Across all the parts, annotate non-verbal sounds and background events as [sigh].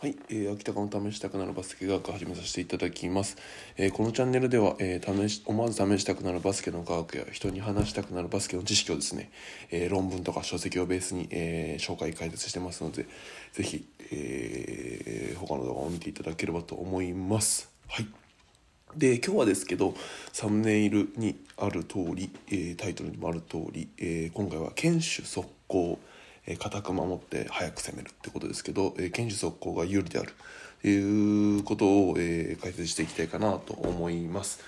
はい、えー、秋田の試したくなるバスケ科学を始めさせていただきます、えー、このチャンネルでは、えー、試し思わず試したくなるバスケの科学や人に話したくなるバスケの知識をですね、えー、論文とか書籍をベースに、えー、紹介解説してますのでぜひ、えー、他の動画を見ていただければと思います。はい。で今日はですけどサムネイルにある通り、えー、タイトルにもある通り、えー、今回は堅守速攻え固く守って早く攻めるってことですけど、え堅守速攻が有利であるということを、え解説していきたいかなと思います。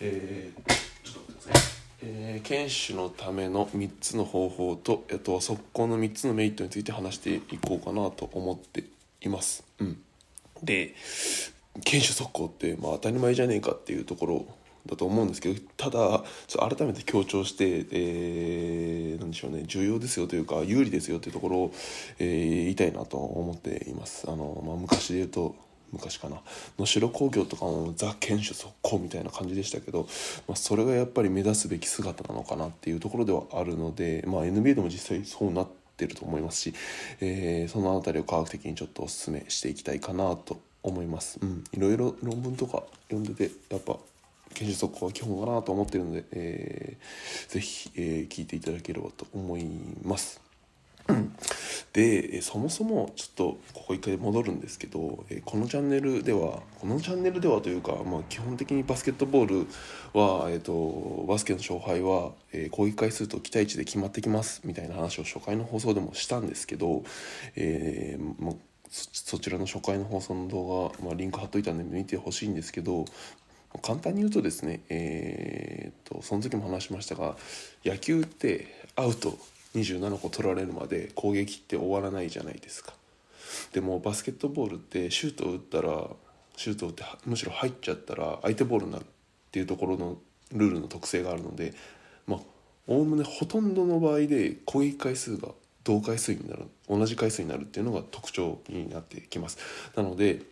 えー、ちょっと待ってください。えー、堅守のための3つの方法とあとは速攻の3つのメリットについて話していこうかなと思っています。うん、で堅守速攻って、まあ、当たり前じゃねえかっていうところだと思うんですけどただ改めて強調して、えー、なんでしょうね重要ですよというか有利ですよというところを、えー、言いたいなと思っています。あのまあ、昔で言うと昔かな能代工業とかもザ・堅守速攻みたいな感じでしたけど、まあ、それがやっぱり目指すべき姿なのかなっていうところではあるので、まあ、NBA でも実際そうなってると思いますし、えー、その辺りを科学的にちょっとお勧めしていきたいかなと思います。うん、いろいろ論文とか読んでてやっぱ研修速攻は基本かなと思ってるので、えー、ぜひ、えー、聞いていただければと思います。[clears throat] でそもそもちょっとここ一回戻るんですけどこのチャンネルではこのチャンネルではというか、まあ、基本的にバスケットボールは、えーと、バスケの勝敗は、えー、攻撃回数と期待値で決まってきますみたいな話を初回の放送でもしたんですけど、えーまあ、そちらの初回の放送の動画、まあ、リンク貼っといたんで見てほしいんですけど簡単に言うとですね、えー、とその時も話しましたが野球ってアウト27個取られるまで攻撃って終わらないじゃないですか。でもバスケットボールってシュートを打ったらシュートを打ってむしろ入っちゃったら相手ボールになるっていうところのルールの特性があるのでまあおおむねほとんどの場合で攻撃回数が同回数になる同じ回数になるっていうのが特徴になってきます。なので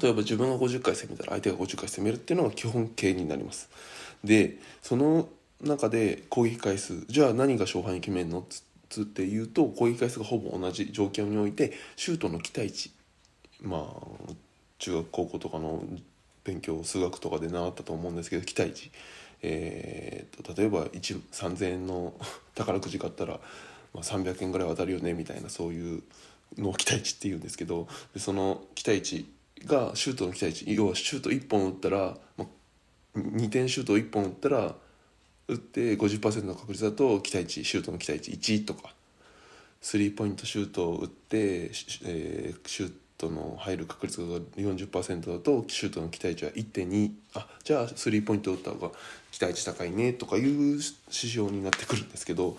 例えば自分が50回攻めたら相手が50回攻めるっていうのが基本形になります。でその中で攻撃回数じゃあ何が勝敗に決めるのっつって言うと攻撃回数がほぼ同じ状況においてシュートの期待値まあ中学高校とかの勉強数学とかで習ったと思うんですけど期待値、えーと、例えば3,000円の [laughs] 宝くじ買ったら、まあ、300円ぐらい当たるよねみたいなそういうのを期待値っていうんですけどでその期待値がシュートの期待値。要はシュート1本打ったら、まあ、2点シュートを1本打ったら打って50%の確率だと期待値シュートの期待値1とか。スリーポイントシュートを打って、えー、シュートの入る確率が40%だとシュートの期待値は1.2あじゃあスリーポイント打った方が期待値高いねとかいう指標になってくるんですけど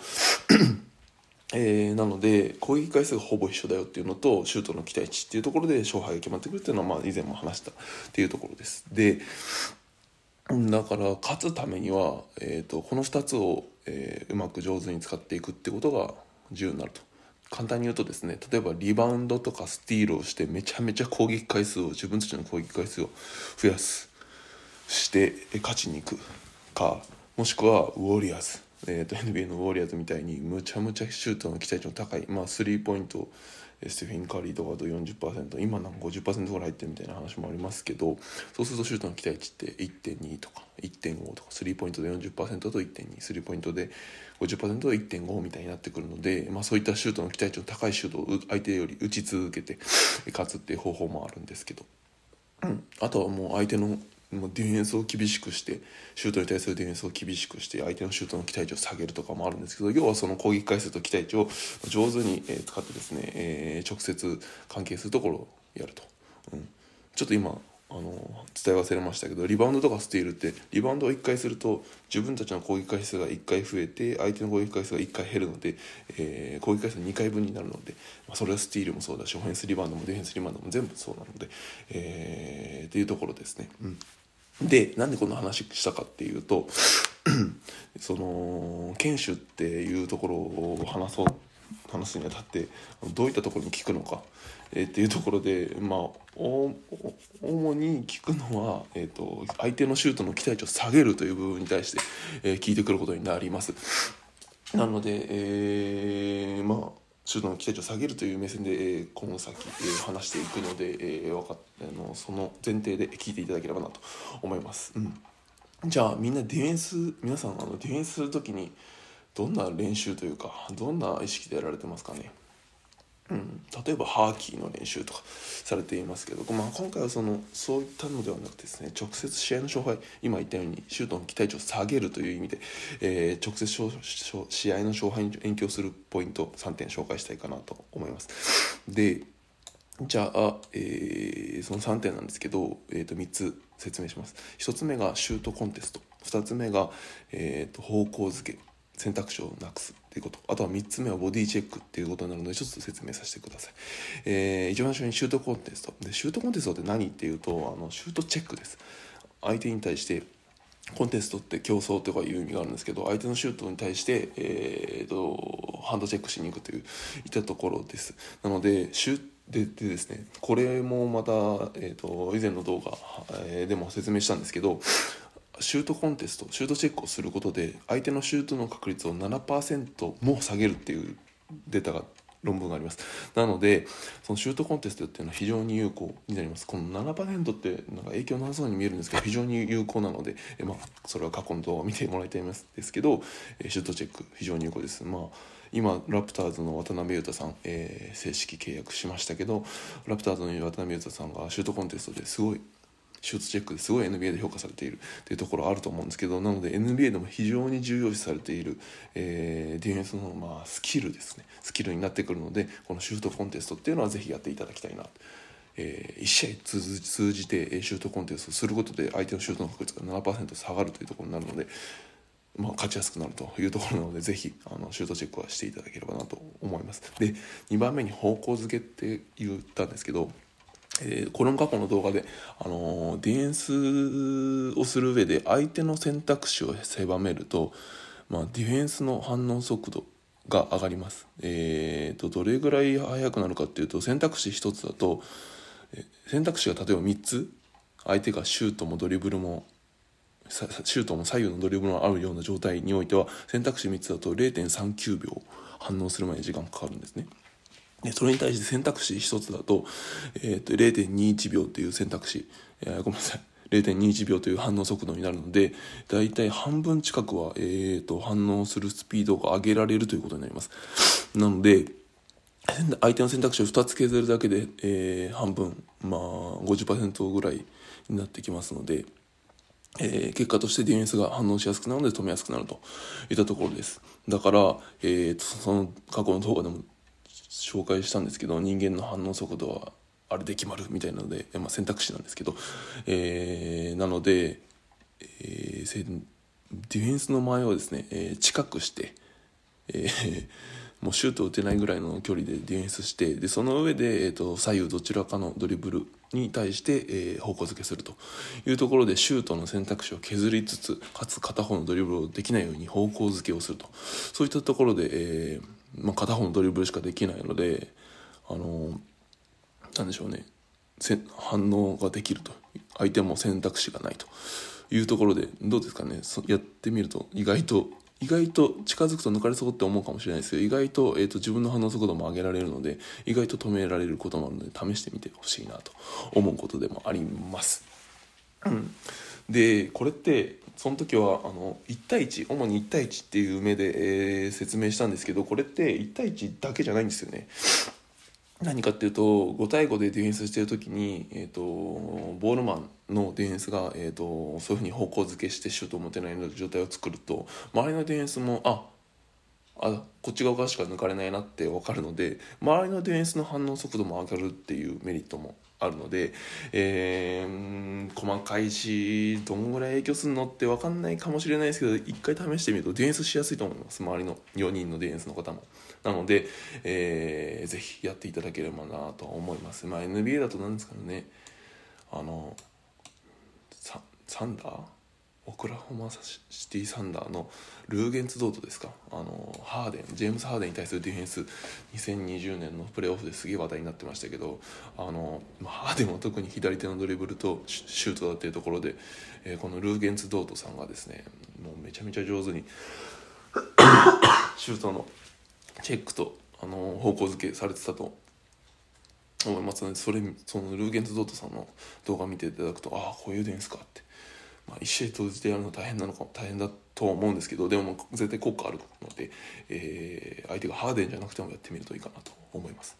えー、なので攻撃回数がほぼ一緒だよっていうのとシュートの期待値っていうところで勝敗が決まってくるっていうのはまあ以前も話したっていうところです。でだから勝つためには、えーと、この2つを、えー、うまく上手に使っていくってことが重要になると。簡単に言うとですね例えばリバウンドとかスティールをしてめちゃめちゃ攻撃回数を自分たちの攻撃回数を増やすして勝ちに行くかもしくはウォリアーズえーと、[laughs] NBA のウォリアーズみたいにむちゃむちゃシュートの期待値の高い、まあ、スリーポイントステフィン・カリーとかと40%今なんか50%ぐらい入ってるみたいな話もありますけどそうするとシュートの期待値って1.2とか1.5とかスリーポイントで40%と1.2スリーポイントで50%と1.5みたいになってくるので、まあ、そういったシュートの期待値の高いシュートを相手より打ち続けて勝つっていう方法もあるんですけど、うん、あとはもう相手のもうディフェンスを厳しくしてシュートに対するディフェンスを厳しくして相手のシュートの期待値を下げるとかもあるんですけど要はその攻撃回数と期待値を上手に使ってですね、えー、直接関係するところをやると、うん、ちょっと今あの伝え忘れましたけどリバウンドとかスティールってリバウンドを1回すると自分たちの攻撃回数が1回増えて相手の攻撃回数が1回減るので、えー、攻撃回数2回分になるので、まあ、それはスティールもそうだしオフェンスリバウンドもディフェンスリバウンドも全部そうなので、えー、っていうところですね。うん。でなんでこの話したかっていうと [clears throat] その堅守っていうところを話そう話すにあたってどういったところに聞くのか、えー、っていうところでまあ主に聞くのは、えーと、相手のシュートの期待値を下げるという部分に対して、えー、聞いてくることになります。なので、えー、まあシュートの期待値を下げるという目線で、えー、この先、えー、話していくので、えー、分かあのその前提で聞いていただければなと思います。うん、じゃあみんなディフェンス皆さんあのディフェンスする時にどんな練習というかどんな意識でやられてますかね？うん、例えばハーキーの練習とかされていますけど、まあ、今回はそのそういったのではなくてですね直接試合の勝敗今言ったようにシュートの期待値を下げるという意味で、えー、直接試合の勝敗に影響するポイント3点紹介したいかなと思います。でじゃあ、えー、その3点なんですけど、えー、と3つ説明します。1つ目がシュートコンテスト2つ目が、えー、と方向づけ選択肢をなくすっていうこと。あとは3つ目はボディチェックっていうことになるのでちょっと説明させてください、えー、一番最初にシュートコンテスト。でシュートコンテストって何っていうとあのシュートチェックです。相手に対してコンテストって競争とかいう意味があるんですけど相手のシュートに対して、えーと、ハンドチェックしに行くといういったところです。なのでシュででですねこれもまた、えーと、以前の動画、えー、でも説明したんですけどシュートコンテストシュートチェックをすることで相手のシュートの確率を7%も下げるっていうデータが論文があります。なのでそのシュートコンテストっていうのは非常に有効になります。この7%ってなんか影響なさそうに見えるんですけど非常に有効なのでえ、まあ、それは過去の動画を見てもらいたいんですけどえシュートチェック非常に有効です。まあ今ラプターズの渡辺裕太さん、えー、正式契約しましたけどラプターズの渡辺裕太さんがシュートコンテストですごいシュートチェックですごい NBA で評価されているというところあると思うんですけどなので NBA でも非常に重要視されている、えー、ディフェンスのまあスキルですねスキルになってくるのでこのシュートコンテストっていうのはぜひやっていただきたいなとえー、1試合通じてシュートコンテストをすることで相手のシュートの確率が7%下がるというところになるので、まあ、勝ちやすくなるというところなのでぜひあのシュートチェックはしていただければなと思います。で2番目に方向づけって言ったんですけどえー、これも過去の動画で、あのー、ディフェンスをする上で相手の選択肢を狭めると、まあ、ディフェンスの反応速度が上がります。えーと、どれぐらい速くなるかっていうと選択肢1つだと選択肢が例えば3つ相手がシュートもドリブルもシュートも左右のドリブルもあるような状態においては選択肢3つだと0.39秒反応するまで時間かかるんですね。それに対して選択肢1つだと,、えーと、0.21秒という選択肢、えー、ごめんなさい。0.21秒という反応速度になるので大体半分近くは、えーと、反応するスピードが上げられるということになります。なので相手の選択肢を2つ削るだけで、えー、半分まあ50%ぐらいになってきますので、えー、結果としてディフェンスが反応しやすくなるので止めやすくなるといったところです。だから、えーその過去の動画でも紹介したんですけど人間の反応速度はあれで決まるみたいなので、まあ、選択肢なんですけど、えー、なので、えー、ディフェンスの前をですね、えー、近くして、えー、もうシュートを打てないぐらいの距離でディフェンスしてでその上で、えーと、左右どちらかのドリブルに対して、えー、方向づけするというところでシュートの選択肢を削りつつかつ片方のドリブルをできないように方向づけをすると。そういったところで、えーまあ、片方のドリブルしかできないのであのなんでしょうね。反応ができると。相手も選択肢がないと。いうところでどうですかね。やってみると意外と意外と近づくと抜かれそうって思うかもしれないですけど意外と,、えーと、自分の反応速度も上げられるので意外と止められることもあるので試してみてほしいなと思うことでもあります。うん、でこれってその時はあの1対1主に1対1っていう目で、えー、説明したんですけどこれって1対1だけじゃないんですよね。何かっていうと5対5でディフェンスしてる時に、えーと、ボールマンのディフェンスが、えーと、そういうふうに方向づけしてシュートを持てないような状態を作ると周りのディフェンスもああこっち側からしか抜かれないなって分かるので周りのディフェンスの反応速度も上がるっていうメリットもあるので、えー、細かいしどんぐらい影響するのって分かんないかもしれないですけど一回試してみるとディフェンスしやすいと思います。周りの4人のディフェンスの方も。なので、えー、ぜひやっていただければなと思います。まあ NBA だと何ですかね。あのサンダー？オクラホマシティサンダーのルーゲンツドートですか？あのハーデンジェームス・ハーデンに対するディフェンス2020年のプレーオフですげえ話題になってましたけどあのハーデンは特に左手のドリブルとシュートだっていうところで、えー、このルーゲンツドートさんがですねもうめちゃめちゃ上手に [coughs] シュートのチェックとあの方向づけされてたと思いますのでそれそのルーゲンズ・ドットさんの動画見ていただくとああこういう点ですかってまあ、一試合投じてやるの大変なのかも大変だとは思うんですけどでも絶対効果あるので、えー、相手がハーデンじゃなくてもやってみるといいかなと思います。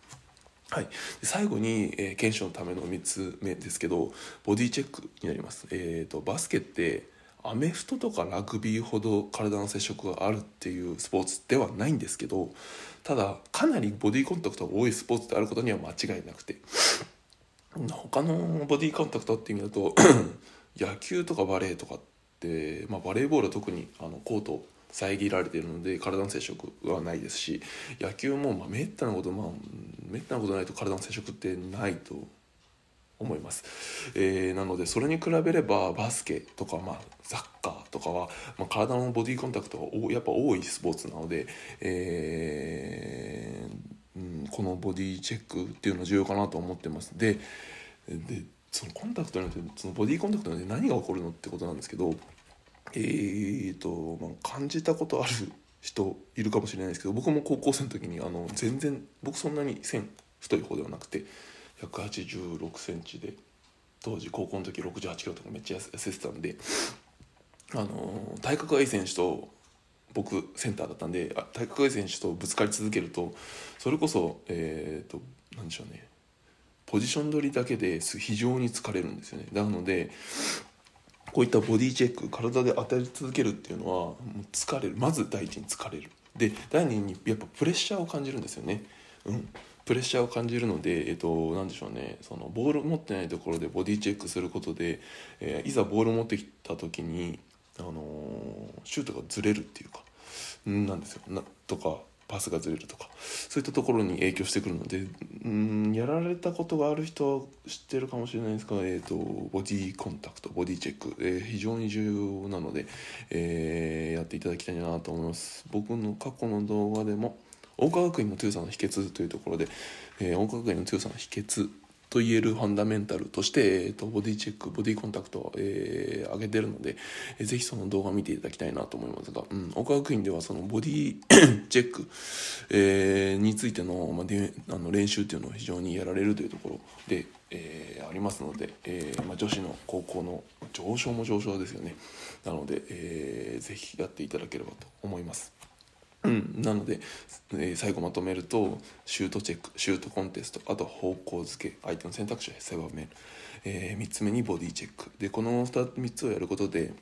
はい、最後に、えー、検証のための3つ目ですけどボディチェックになります。えーと、バスケってアメフトとかラグビーほど体の接触があるっていうスポーツではないんですけどただかなりボディコンタクトが多いスポーツであることには間違いなくて他のボディコンタクトって意味だと野球とかバレーとかって、まあ、バレーボールは特にあのコート遮られているので体の接触はないですし野球もまあめったなことまあめったなことないと体の接触ってないと思います、えー、なのでそれに比べればバスケとか、まあ、サッカーとかは、まあ、体のボディコンタクトがやっぱ多いスポーツなので、えーうん、このボディチェックっていうのは重要かなと思ってます。ででそのコンタクトによってそのボディーコンタクトによって何が起こるのってことなんですけどえーと、まあ、感じたことある人いるかもしれないですけど僕も高校生の時にあの全然僕そんなに線太い方ではなくて1 8 6センチで当時高校の時6 8キロとかめっちゃ痩せてたんであの体格がいい選手と僕センターだったんで体格がいい選手とぶつかり続けるとそれこそえっ、ー、と何でしょうね。ポジション取りだけで非常に疲れるんですよね。なのでこういったボディチェック体で当たり続けるっていうのはもう疲れる。まず第一に疲れる。で第二にやっぱプレッシャーを感じるんですよね。うん。プレッシャーを感じるので、えっと、なんでしょうね。そのボール持ってないところでボディチェックすることで、えー、いざボール持ってきた時に、あのー、シュートがずれるっていうかなんですよ。なとかパスがずれるとかそういったところに影響してくるのでうんやられたことがある人は知ってるかもしれないですが、えーと、ボディコンタクトボディチェック、えー、非常に重要なので、えー、やっていただきたいなと思います。僕の過去の動画でも桜花学院の強さの秘訣というところで、えー、大川学院の強さの秘訣と言えるファンダメンタルとして、えーと、ボディチェックボディコンタクトを、えー、上げてるので、えー、ぜひその動画を見ていただきたいなと思いますが、うん、岡学院ではそのボディチェック、えー、についての,、まあ、であの練習っていうのを非常にやられるというところで、えー、ありますので、えーまあ、女子の高校の上昇も上昇ですよねなので、えー、ぜひやっていただければと思います。うん、なので、えー、最後まとめるとシュートチェックシュートコンテストあと方向づけ相手の選択肢を狭める、えー、3つ目にボディチェック。でこの 3, 3つをやることで、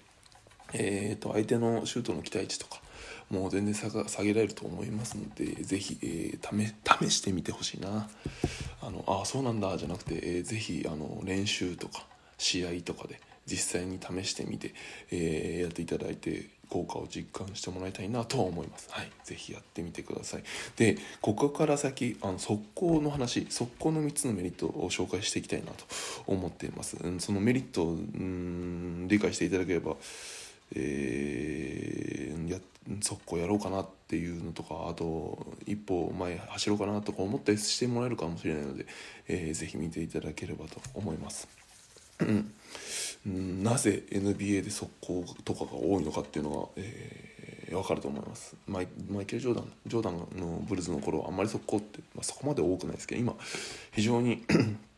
えーと、相手のシュートの期待値とかもう全然下下げられると思いますのでぜひ、えー、試してみてほしいな。あのあそうなんだじゃなくて、えー、ぜひあの練習とか試合とかで実際に試してみて、えー、やっていただいて効果を実感してもらいたいなとは思います。はい、ぜひやってみてください。で、ここから先、あの速攻の話、速攻の3つのメリットを紹介していきたいなと思っています。うん、そのメリットをうん理解していただければ、えー、や速攻やろうかなっていうのとかあと一歩前走ろうかなとか思ったりしてもらえるかもしれないので、えー、ぜひ見ていただければと思います。なぜ NBA で速攻とかが多いのかっていうのが、えー、分かると思います。マイマイケル・ジョーダンジョーダンのブルズの頃はあんまり速攻って、まあ、そこまで多くないですけど今非常に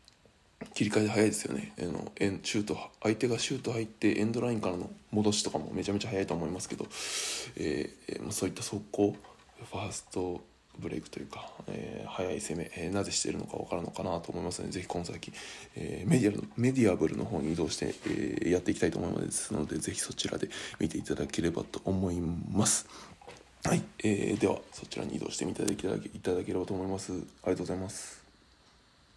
[clears throat] 切り替えで早いですよね。あのエンシュート相手がシュート入ってエンドラインからの戻しとかもめちゃめちゃ早いと思いますけど、えー、そういった速攻ファーストブレイクというか、えー、早い攻め、えー、なぜしているのか分かるのかなと思いますのでぜひこの先、えー、メディアメディアブルの方に移動して、えー、やっていきたいと思いますのでぜひそちらで見ていただければと思います。はい、えー、ではそちらに移動してみていただければと思います。ありがとうございます。